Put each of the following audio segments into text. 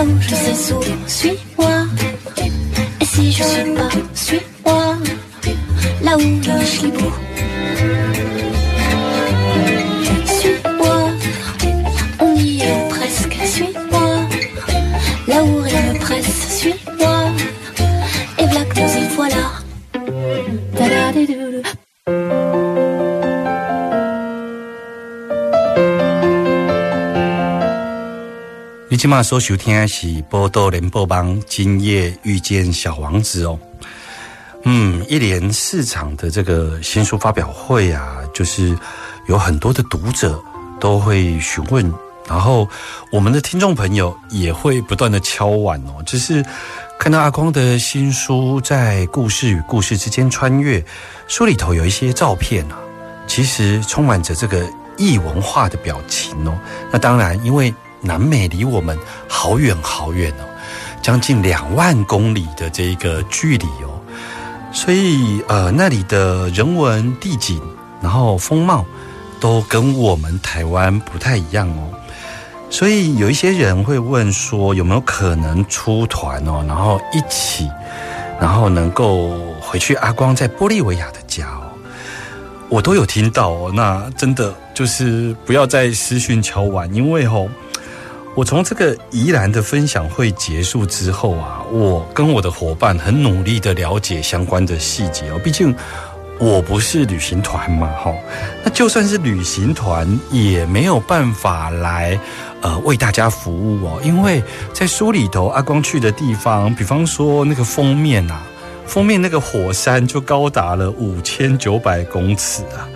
là où je sais souvent, suis-moi. Et si je suis pas, suis-moi, là où le chibou. Suis-moi, on y est presque, suis-moi. Là où rien ne presse, suis-moi. Et que nous y voilà. Da-da-di-dou-dou. 你今晚所收听的是《波多联播帮》今夜遇见小王子哦。嗯，一连四场的这个新书发表会啊，就是有很多的读者都会询问，然后我们的听众朋友也会不断的敲碗哦，就是看到阿光的新书在故事与故事之间穿越，书里头有一些照片啊，其实充满着这个异文化的表情哦。那当然，因为南美离我们好远好远哦，将近两万公里的这一个距离哦，所以呃那里的人文地景，然后风貌都跟我们台湾不太一样哦。所以有一些人会问说，有没有可能出团哦，然后一起，然后能够回去阿光在玻利维亚的家哦。我都有听到哦，那真的就是不要再私讯敲碗，因为哦，我从这个宜兰的分享会结束之后啊，我跟我的伙伴很努力的了解相关的细节哦，毕竟我不是旅行团嘛，哈，那就算是旅行团也没有办法来呃为大家服务哦，因为在书里头阿光去的地方，比方说那个封面啊。封面那个火山就高达了五千九百公尺啊！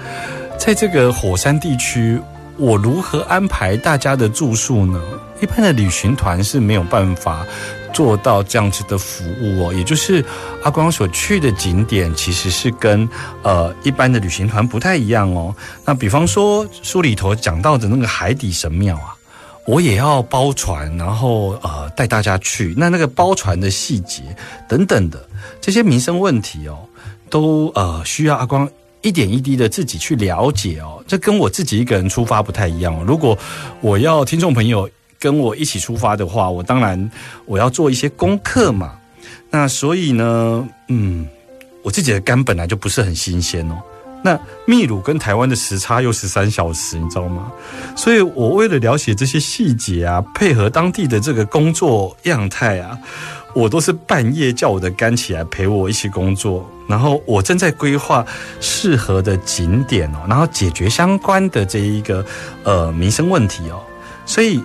在这个火山地区，我如何安排大家的住宿呢？一般的旅行团是没有办法做到这样子的服务哦。也就是阿光所去的景点，其实是跟呃一般的旅行团不太一样哦。那比方说书里头讲到的那个海底神庙啊。我也要包船，然后呃带大家去。那那个包船的细节等等的这些民生问题哦，都呃需要阿光一点一滴的自己去了解哦。这跟我自己一个人出发不太一样哦。如果我要听众朋友跟我一起出发的话，我当然我要做一些功课嘛。那所以呢，嗯，我自己的肝本来就不是很新鲜哦。那秘鲁跟台湾的时差又十三小时，你知道吗？所以我为了了解这些细节啊，配合当地的这个工作样态啊，我都是半夜叫我的肝起来陪我一起工作，然后我正在规划适合的景点哦，然后解决相关的这一个呃民生问题哦。所以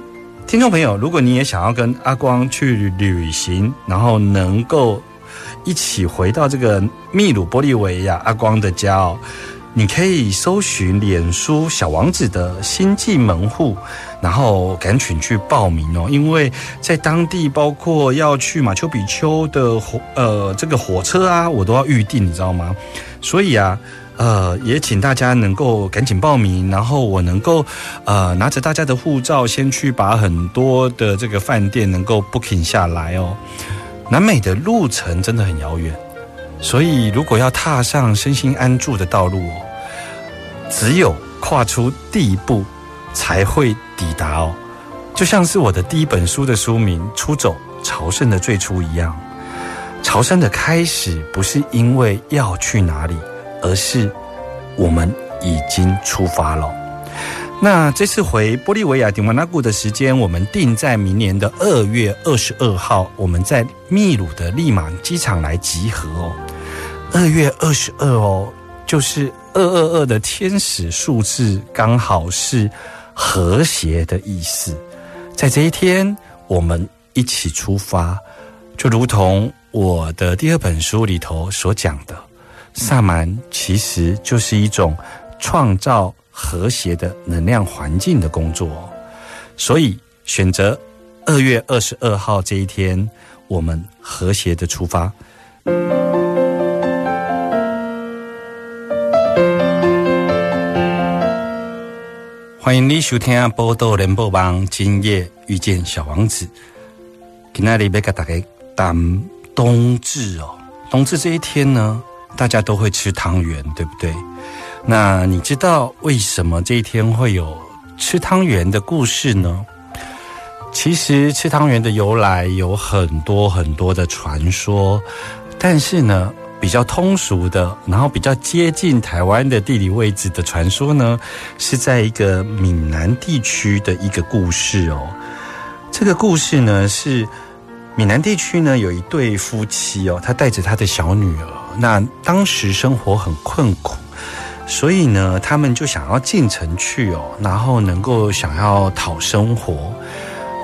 听众朋友，如果你也想要跟阿光去旅行，然后能够。一起回到这个秘鲁玻利维亚阿光的家哦，你可以搜寻脸书小王子的星际门户，然后赶紧去报名哦，因为在当地包括要去马丘比丘的火呃这个火车啊，我都要预定，你知道吗？所以啊，呃，也请大家能够赶紧报名，然后我能够呃拿着大家的护照，先去把很多的这个饭店能够 booking 下来哦。南美的路程真的很遥远，所以如果要踏上身心安住的道路，只有跨出第一步才会抵达哦。就像是我的第一本书的书名《出走朝圣的最初》一样，朝圣的开始不是因为要去哪里，而是我们已经出发了。那这次回玻利维亚迪瓦纳古的时间，我们定在明年的二月二十二号，我们在秘鲁的利马机场来集合哦。二月二十二哦，就是二二二的天使数字，刚好是和谐的意思。在这一天，我们一起出发，就如同我的第二本书里头所讲的，萨满其实就是一种创造。和谐的能量环境的工作，所以选择二月二十二号这一天，我们和谐的出发。欢迎你收听《波多联播网》，今夜遇见小王子。今天里要给大家谈冬至哦。冬至这一天呢，大家都会吃汤圆，对不对？那你知道为什么这一天会有吃汤圆的故事呢？其实吃汤圆的由来有很多很多的传说，但是呢。比较通俗的，然后比较接近台湾的地理位置的传说呢，是在一个闽南地区的一个故事哦。这个故事呢是闽南地区呢有一对夫妻哦，他带着他的小女儿，那当时生活很困苦，所以呢他们就想要进城去哦，然后能够想要讨生活。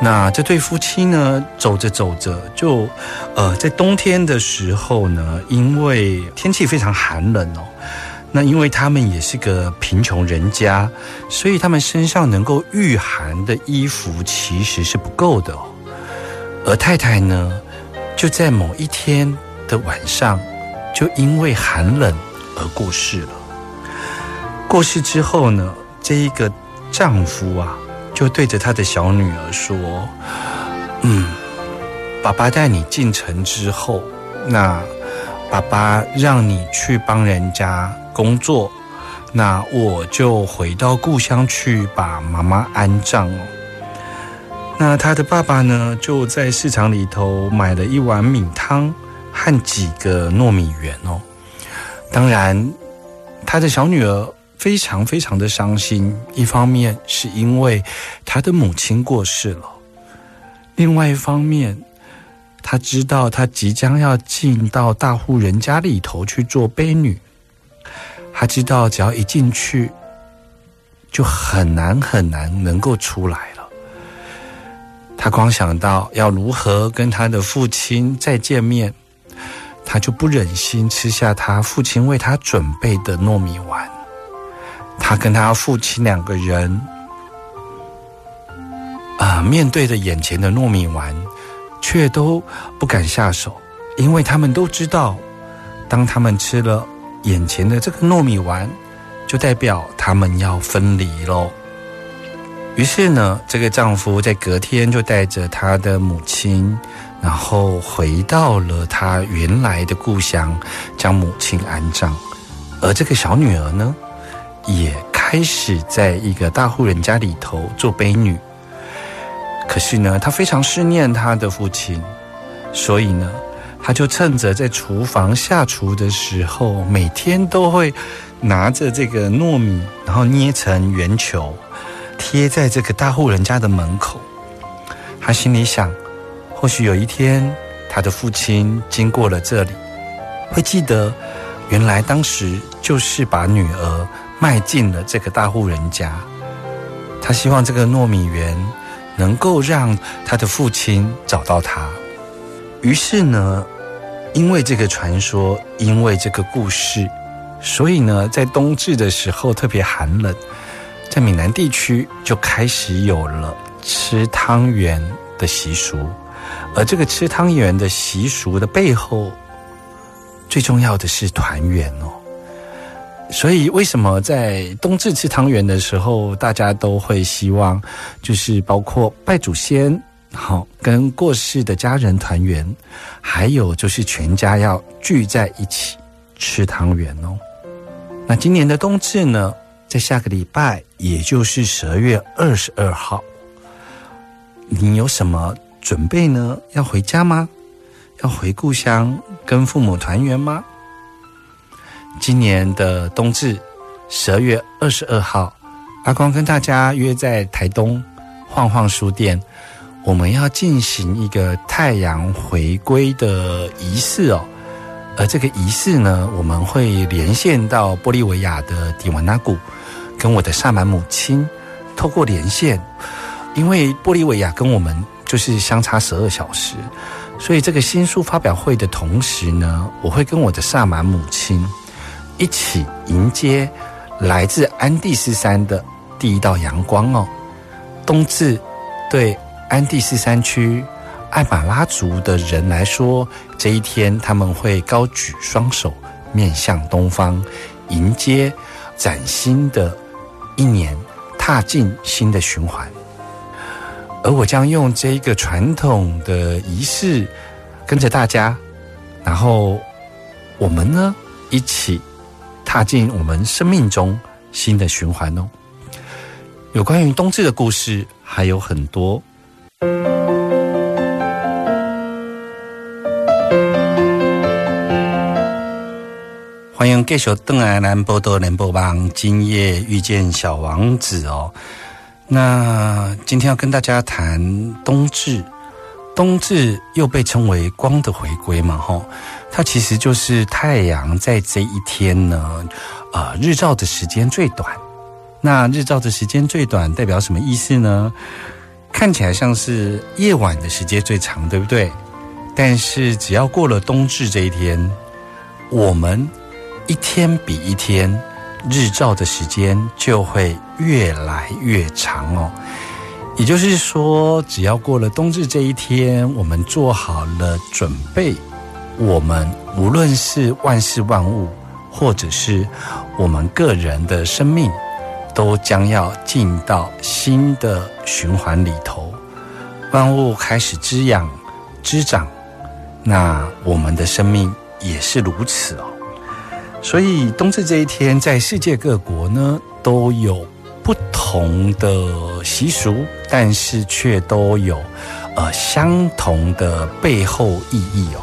那这对夫妻呢，走着走着就，呃，在冬天的时候呢，因为天气非常寒冷哦，那因为他们也是个贫穷人家，所以他们身上能够御寒的衣服其实是不够的哦。而太太呢，就在某一天的晚上，就因为寒冷而过世了。过世之后呢，这一个丈夫啊。就对着他的小女儿说：“嗯，爸爸带你进城之后，那爸爸让你去帮人家工作，那我就回到故乡去把妈妈安葬哦。那他的爸爸呢，就在市场里头买了一碗米汤和几个糯米圆哦。当然，他的小女儿。”非常非常的伤心，一方面是因为他的母亲过世了，另外一方面，他知道他即将要进到大户人家里头去做婢女，他知道只要一进去，就很难很难能够出来了。他光想到要如何跟他的父亲再见面，他就不忍心吃下他父亲为他准备的糯米丸。他跟他父亲两个人啊，面对着眼前的糯米丸，却都不敢下手，因为他们都知道，当他们吃了眼前的这个糯米丸，就代表他们要分离喽。于是呢，这个丈夫在隔天就带着他的母亲，然后回到了他原来的故乡，将母亲安葬。而这个小女儿呢？也开始在一个大户人家里头做婢女。可是呢，她非常思念她的父亲，所以呢，她就趁着在厨房下厨的时候，每天都会拿着这个糯米，然后捏成圆球，贴在这个大户人家的门口。她心里想，或许有一天，她的父亲经过了这里，会记得，原来当时就是把女儿。迈进了这个大户人家，他希望这个糯米园能够让他的父亲找到他。于是呢，因为这个传说，因为这个故事，所以呢，在冬至的时候特别寒冷，在闽南地区就开始有了吃汤圆的习俗。而这个吃汤圆的习俗的背后，最重要的是团圆哦。所以，为什么在冬至吃汤圆的时候，大家都会希望，就是包括拜祖先，好跟过世的家人团圆，还有就是全家要聚在一起吃汤圆哦。那今年的冬至呢，在下个礼拜，也就是十二月二十二号，你有什么准备呢？要回家吗？要回故乡跟父母团圆吗？今年的冬至，十二月二十二号，阿光跟大家约在台东晃晃书店，我们要进行一个太阳回归的仪式哦。而这个仪式呢，我们会连线到玻利维亚的迪瓦纳谷，跟我的萨满母亲透过连线，因为玻利维亚跟我们就是相差十二小时，所以这个新书发表会的同时呢，我会跟我的萨满母亲。一起迎接来自安第斯山的第一道阳光哦。冬至对安第斯山区艾马拉族的人来说，这一天他们会高举双手，面向东方，迎接崭新的一年，踏进新的循环。而我将用这一个传统的仪式，跟着大家，然后我们呢一起踏进我们生命中新的循环哦。有关于冬至的故事还有很多。欢迎继续邓来南波多联播帮今夜遇见小王子哦。那今天要跟大家谈冬至，冬至又被称为光的回归嘛，吼，它其实就是太阳在这一天呢，呃，日照的时间最短。那日照的时间最短代表什么意思呢？看起来像是夜晚的时间最长，对不对？但是只要过了冬至这一天，我们一天比一天。日照的时间就会越来越长哦，也就是说，只要过了冬至这一天，我们做好了准备，我们无论是万事万物，或者是我们个人的生命，都将要进到新的循环里头，万物开始滋养、滋长，那我们的生命也是如此哦。所以冬至这一天，在世界各国呢都有不同的习俗，但是却都有呃相同的背后意义哦。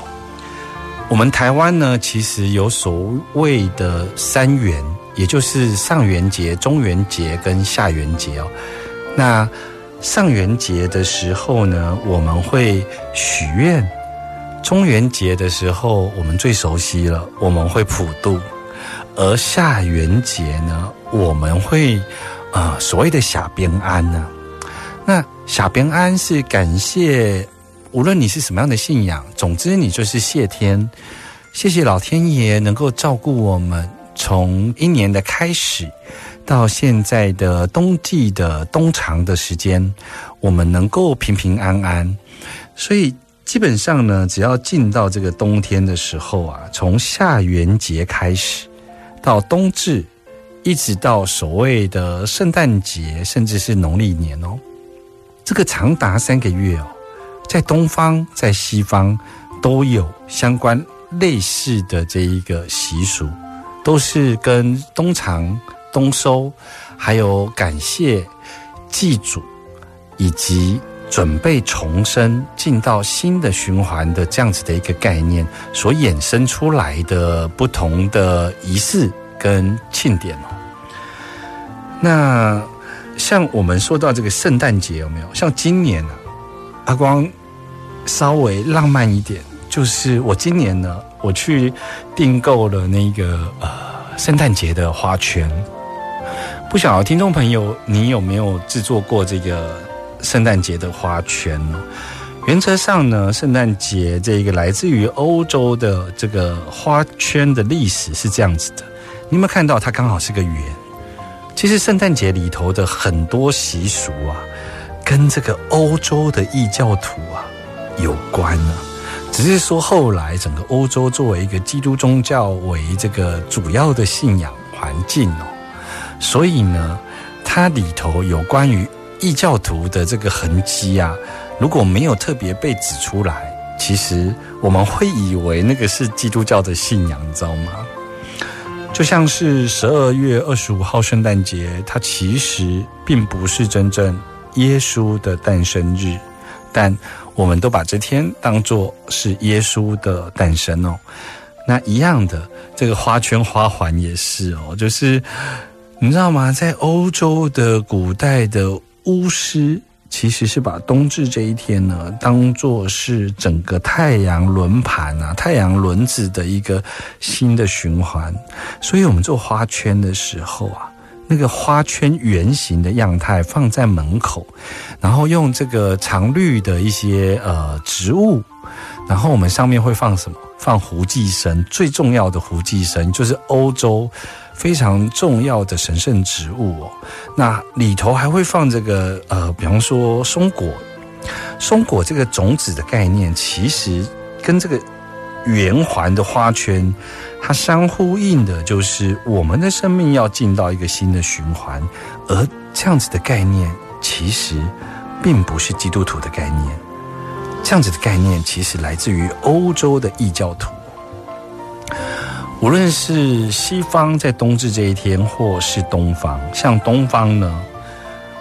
我们台湾呢，其实有所谓的三元，也就是上元节、中元节跟下元节哦。那上元节的时候呢，我们会许愿；中元节的时候，我们最熟悉了，我们会普渡。而下元节呢，我们会，呃，所谓的下边安呢，那下边安是感谢，无论你是什么样的信仰，总之你就是谢天，谢谢老天爷能够照顾我们，从一年的开始到现在的冬季的冬长的时间，我们能够平平安安，所以基本上呢，只要进到这个冬天的时候啊，从下元节开始。到冬至，一直到所谓的圣诞节，甚至是农历年哦，这个长达三个月哦，在东方、在西方都有相关类似的这一个习俗，都是跟冬藏、冬收，还有感谢祭祖，以及准备重生、进到新的循环的这样子的一个概念所衍生出来的不同的仪式。跟庆典哦，那像我们说到这个圣诞节有没有？像今年呢，阿光稍微浪漫一点，就是我今年呢，我去订购了那个呃圣诞节的花圈。不晓得听众朋友，你有没有制作过这个圣诞节的花圈呢？原则上呢，圣诞节这个来自于欧洲的这个花圈的历史是这样子的。你有没有看到它刚好是个圆？其实圣诞节里头的很多习俗啊，跟这个欧洲的异教徒啊有关啊。只是说后来整个欧洲作为一个基督宗教为这个主要的信仰环境哦，所以呢，它里头有关于异教徒的这个痕迹啊，如果没有特别被指出来，其实我们会以为那个是基督教的信仰，你知道吗？就像是十二月二十五号圣诞节，它其实并不是真正耶稣的诞生日，但我们都把这天当作是耶稣的诞生哦。那一样的，这个花圈花环也是哦，就是你知道吗？在欧洲的古代的巫师。其实是把冬至这一天呢，当做是整个太阳轮盘啊、太阳轮子的一个新的循环。所以，我们做花圈的时候啊，那个花圈圆形的样态放在门口，然后用这个常绿的一些呃植物，然后我们上面会放什么？放胡寄生，最重要的胡寄生就是欧洲。非常重要的神圣植物哦，那里头还会放这个呃，比方说松果，松果这个种子的概念，其实跟这个圆环的花圈，它相呼应的，就是我们的生命要进到一个新的循环。而这样子的概念，其实并不是基督徒的概念。这样子的概念，其实来自于欧洲的异教徒。无论是西方在冬至这一天，或是东方，像东方呢，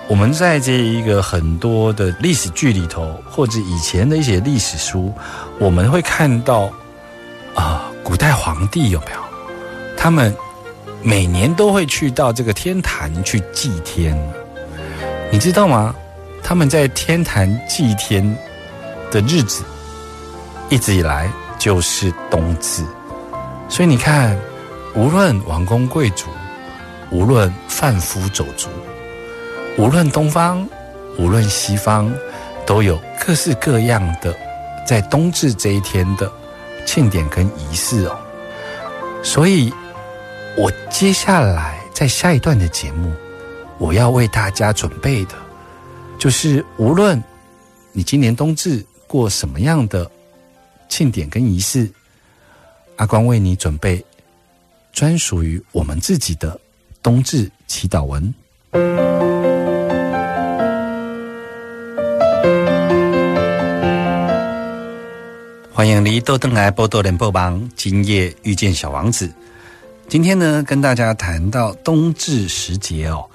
我们在这一个很多的历史剧里头，或者以前的一些历史书，我们会看到啊，古代皇帝有没有？他们每年都会去到这个天坛去祭天，你知道吗？他们在天坛祭天的日子，一直以来就是冬至。所以你看，无论王公贵族，无论贩夫走卒，无论东方，无论西方，都有各式各样的在冬至这一天的庆典跟仪式哦。所以，我接下来在下一段的节目，我要为大家准备的，就是无论你今年冬至过什么样的庆典跟仪式。阿光为你准备专属于我们自己的冬至祈祷文。欢迎离豆登来波多连播帮，今夜遇见小王子。今天呢，跟大家谈到冬至时节哦，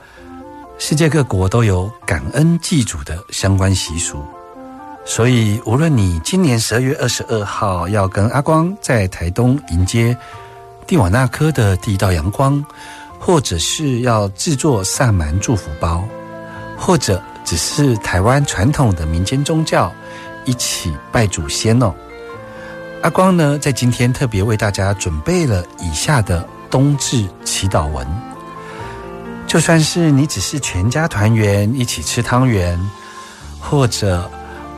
世界各国都有感恩祭祖的相关习俗。所以，无论你今年十二月二十二号要跟阿光在台东迎接蒂瓦纳科的第一道阳光，或者是要制作萨满祝福包，或者只是台湾传统的民间宗教一起拜祖先哦，阿光呢在今天特别为大家准备了以下的冬至祈祷文。就算是你只是全家团圆一起吃汤圆，或者。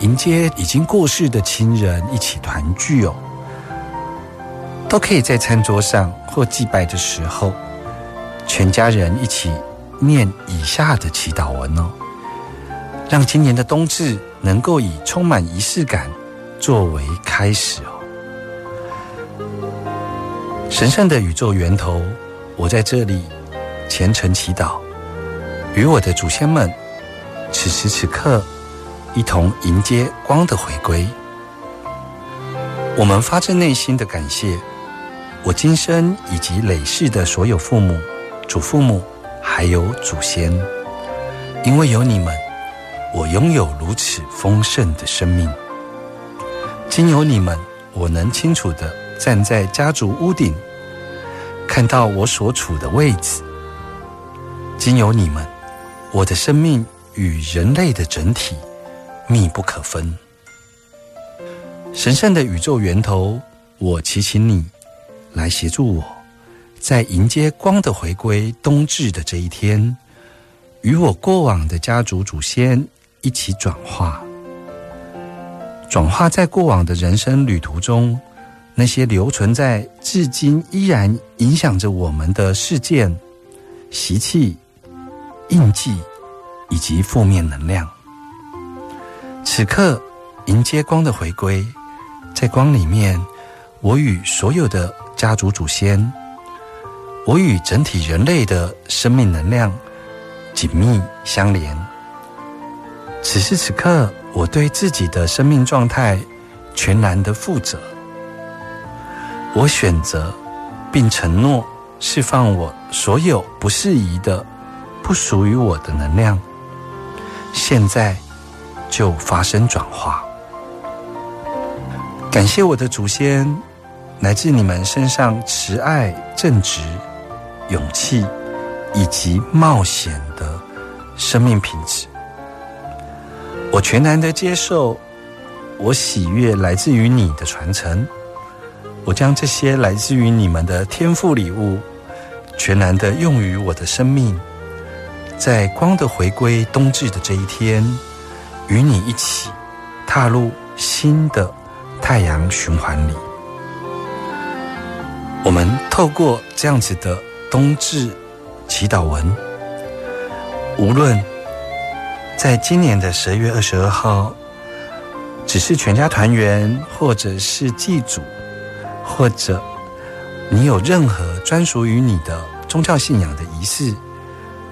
迎接已经过世的亲人一起团聚哦，都可以在餐桌上或祭拜的时候，全家人一起念以下的祈祷文哦，让今年的冬至能够以充满仪式感作为开始哦。神圣的宇宙源头，我在这里虔诚祈祷，与我的祖先们，此时此刻。一同迎接光的回归，我们发自内心的感谢我今生以及累世的所有父母、祖父母，还有祖先，因为有你们，我拥有如此丰盛的生命。经有你们，我能清楚的站在家族屋顶，看到我所处的位置。经有你们，我的生命与人类的整体。密不可分，神圣的宇宙源头，我祈请你来协助我，在迎接光的回归冬至的这一天，与我过往的家族祖先一起转化，转化在过往的人生旅途中那些留存在至今依然影响着我们的事件、习气、印记以及负面能量。此刻，迎接光的回归，在光里面，我与所有的家族祖先，我与整体人类的生命能量紧密相连。此时此刻，我对自己的生命状态全然的负责。我选择并承诺释放我所有不适宜的、不属于我的能量。现在。就发生转化。感谢我的祖先，来自你们身上慈爱、正直、勇气以及冒险的生命品质。我全然的接受，我喜悦来自于你的传承。我将这些来自于你们的天赋礼物，全然的用于我的生命，在光的回归冬至的这一天。与你一起踏入新的太阳循环里，我们透过这样子的冬至祈祷文，无论在今年的十月二十二号只是全家团圆，或者是祭祖，或者你有任何专属于你的宗教信仰的仪式，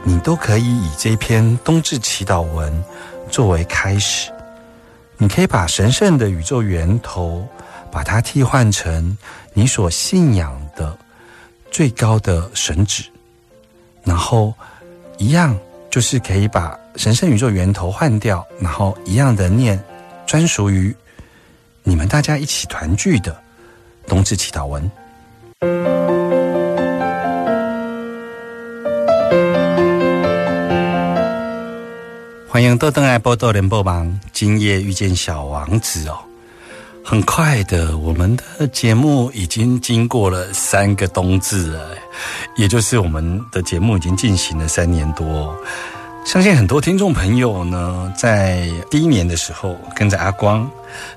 你都可以以这篇冬至祈祷文作为开始。你可以把神圣的宇宙源头，把它替换成你所信仰的最高的神旨，然后一样就是可以把神圣宇宙源头换掉，然后一样的念专属于你们大家一起团聚的冬至祈祷文。欢迎豆登爱波豆联播网，今夜遇见小王子哦。很快的，我们的节目已经经过了三个冬至了，也就是我们的节目已经进行了三年多。相信很多听众朋友呢，在第一年的时候跟着阿光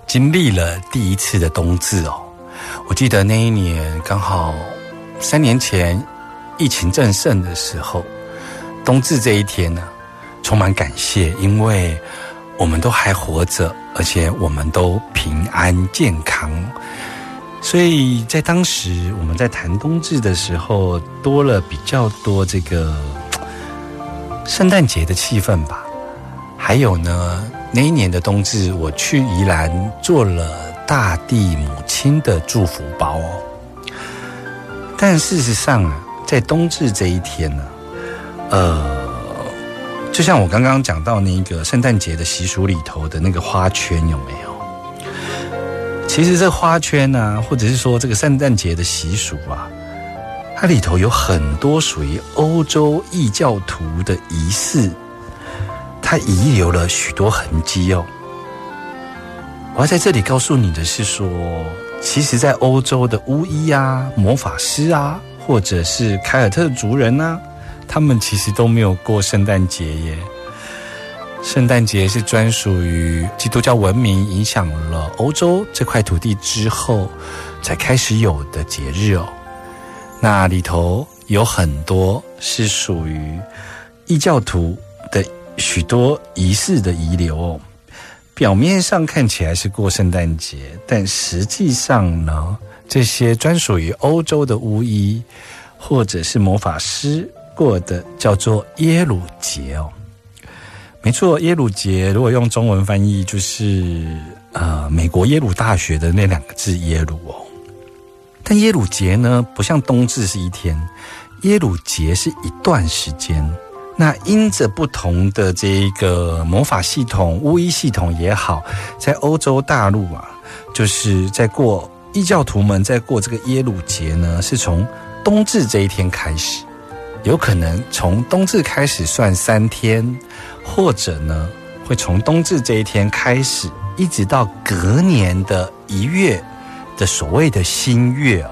经历了第一次的冬至哦。我记得那一年刚好三年前疫情正盛的时候，冬至这一天呢。充满感谢，因为我们都还活着，而且我们都平安健康，所以在当时我们在谈冬至的时候，多了比较多这个圣诞节的气氛吧。还有呢，那一年的冬至，我去宜兰做了大地母亲的祝福包哦。但事实上啊，在冬至这一天呢，呃。就像我刚刚讲到那个圣诞节的习俗里头的那个花圈有没有？其实这花圈呢，或者是说这个圣诞节的习俗啊，它里头有很多属于欧洲异教徒的仪式，它遗留了许多痕迹哦。我要在这里告诉你的是说，其实，在欧洲的巫医啊、魔法师啊，或者是凯尔特族人啊。他们其实都没有过圣诞节耶。圣诞节是专属于基督教文明影响了欧洲这块土地之后才开始有的节日哦。那里头有很多是属于异教徒的许多仪式的遗留哦。表面上看起来是过圣诞节，但实际上呢，这些专属于欧洲的巫医或者是魔法师。过的叫做耶鲁节哦，没错，耶鲁节如果用中文翻译就是呃美国耶鲁大学的那两个字耶鲁哦。但耶鲁节呢，不像冬至是一天，耶鲁节是一段时间。那因着不同的这一个魔法系统、巫医系统也好，在欧洲大陆啊，就是在过异教徒们在过这个耶鲁节呢，是从冬至这一天开始。有可能从冬至开始算三天，或者呢，会从冬至这一天开始，一直到隔年的一月的所谓的新月哦。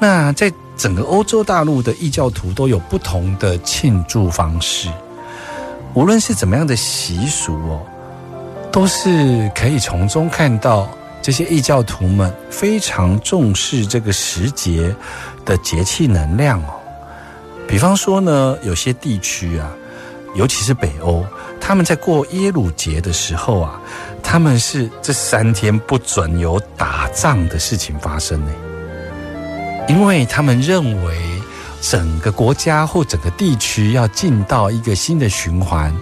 那在整个欧洲大陆的异教徒都有不同的庆祝方式，无论是怎么样的习俗哦，都是可以从中看到这些异教徒们非常重视这个时节的节气能量哦。比方说呢，有些地区啊，尤其是北欧，他们在过耶鲁节的时候啊，他们是这三天不准有打仗的事情发生呢，因为他们认为整个国家或整个地区要进到一个新的循环，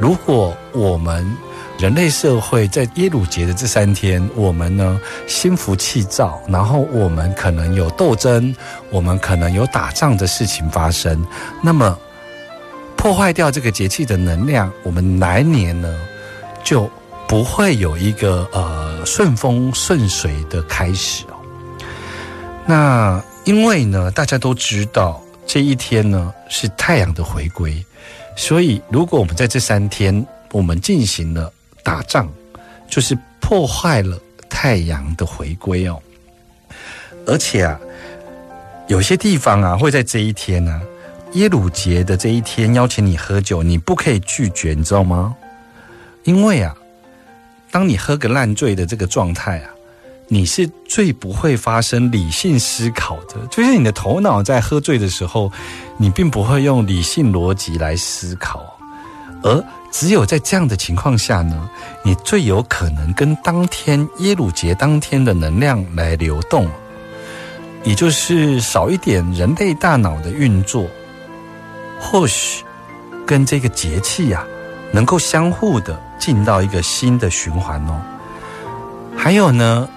如果我们。人类社会在耶鲁节的这三天，我们呢心浮气躁，然后我们可能有斗争，我们可能有打仗的事情发生。那么破坏掉这个节气的能量，我们来年呢就不会有一个呃顺风顺水的开始哦。那因为呢，大家都知道这一天呢是太阳的回归，所以如果我们在这三天我们进行了。打仗就是破坏了太阳的回归哦，而且啊，有些地方啊会在这一天呢，耶鲁节的这一天邀请你喝酒，你不可以拒绝，你知道吗？因为啊，当你喝个烂醉的这个状态啊，你是最不会发生理性思考的，就是你的头脑在喝醉的时候，你并不会用理性逻辑来思考。而只有在这样的情况下呢，你最有可能跟当天耶鲁节当天的能量来流动，也就是少一点人类大脑的运作，或许跟这个节气呀、能够相互的进到一个新的循环哦。还有呢，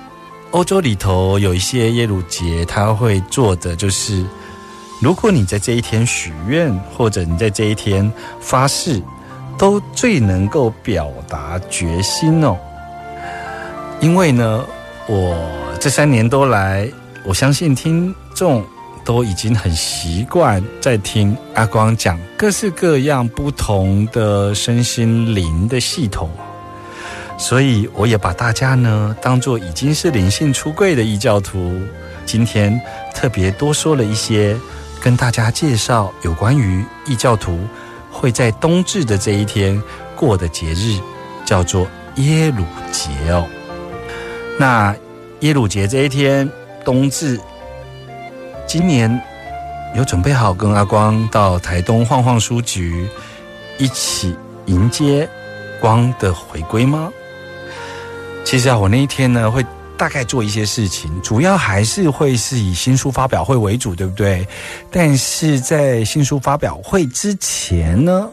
欧洲里头有一些耶鲁节，他会做的就是，如果你在这一天许愿，或者你在这一天发誓，都最能够表达决心哦。因为呢，我这三年多来，我相信听众都已经很习惯在听阿光讲各式各样不同的身心灵的系统。所以我也把大家呢当做已经是灵性出柜的异教徒，今天特别多说了一些，跟大家介绍有关于异教徒会在冬至的这一天过的节日，叫做耶鲁节哦。那耶鲁节这一天，冬至，今年有准备好跟阿光到台东晃晃书局，一起迎接光的回归吗？其实啊，我那一天呢会大概做一些事情，主要还是会是以新书发表会为主，对不对？但是在新书发表会之前呢，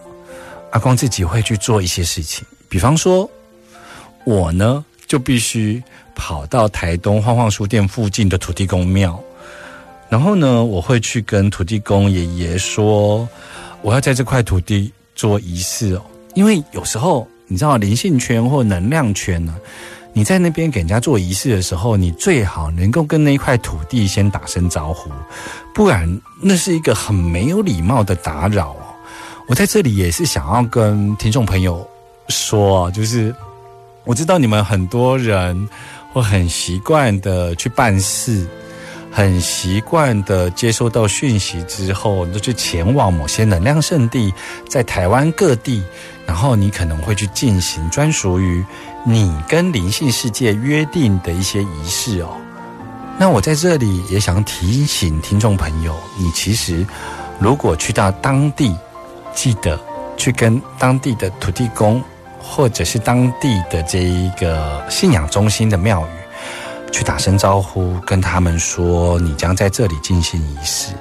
阿光自己会去做一些事情，比方说，我呢就必须跑到台东晃晃书店附近的土地公庙，然后呢，我会去跟土地公爷爷说，我要在这块土地做仪式哦，因为有时候你知道灵性圈或能量圈呢。你在那边给人家做仪式的时候，你最好能够跟那一块土地先打声招呼，不然那是一个很没有礼貌的打扰哦。我在这里也是想要跟听众朋友说，就是我知道你们很多人会很习惯的去办事，很习惯的接收到讯息之后，你就去前往某些能量圣地，在台湾各地，然后你可能会去进行专属于。你跟灵性世界约定的一些仪式哦，那我在这里也想提醒听众朋友，你其实如果去到当地，记得去跟当地的土地公，或者是当地的这一个信仰中心的庙宇，去打声招呼，跟他们说你将在这里进行仪式，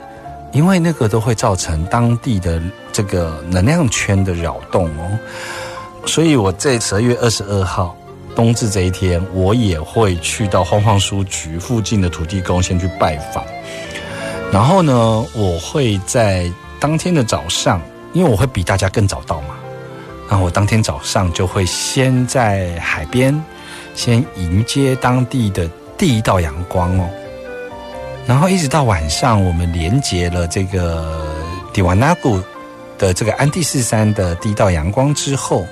因为那个都会造成当地的这个能量圈的扰动哦。所以我在十二月二十二号冬至这一天，我也会去到晃晃书局附近的土地公先去拜访。然后呢，我会在当天的早上，因为我会比大家更早到嘛，然后我当天早上就会先在海边先迎接当地的第一道阳光哦。然后一直到晚上，我们连接了这个迪瓦纳古的这个安第斯山的第一道阳光之后。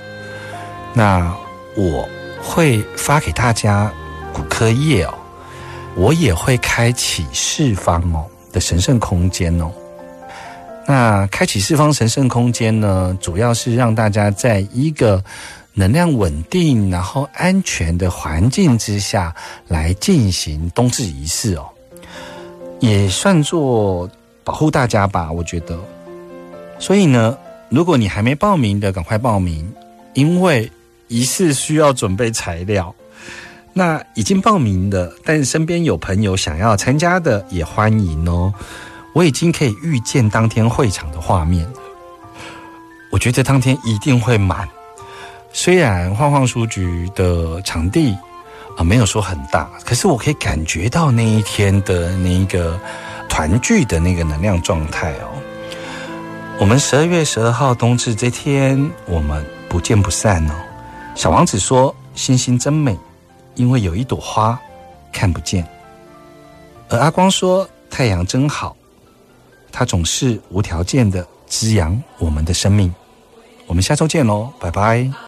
那我会发给大家骨科叶哦，我也会开启四方哦的神圣空间哦。那开启四方神圣空间呢，主要是让大家在一个能量稳定、然后安全的环境之下来进行冬至仪式哦，也算作保护大家吧，我觉得。所以呢，如果你还没报名的，赶快报名，因为。仪式需要准备材料，那已经报名的，但身边有朋友想要参加的，也欢迎哦。我已经可以预见当天会场的画面，我觉得当天一定会满。虽然晃晃书局的场地啊没有说很大，可是我可以感觉到那一天的那个团聚的那个能量状态哦。我们十二月十二号冬至这天，我们不见不散哦。小王子说：“星星真美，因为有一朵花看不见。”而阿光说：“太阳真好，它总是无条件的滋养我们的生命。”我们下周见喽，拜拜。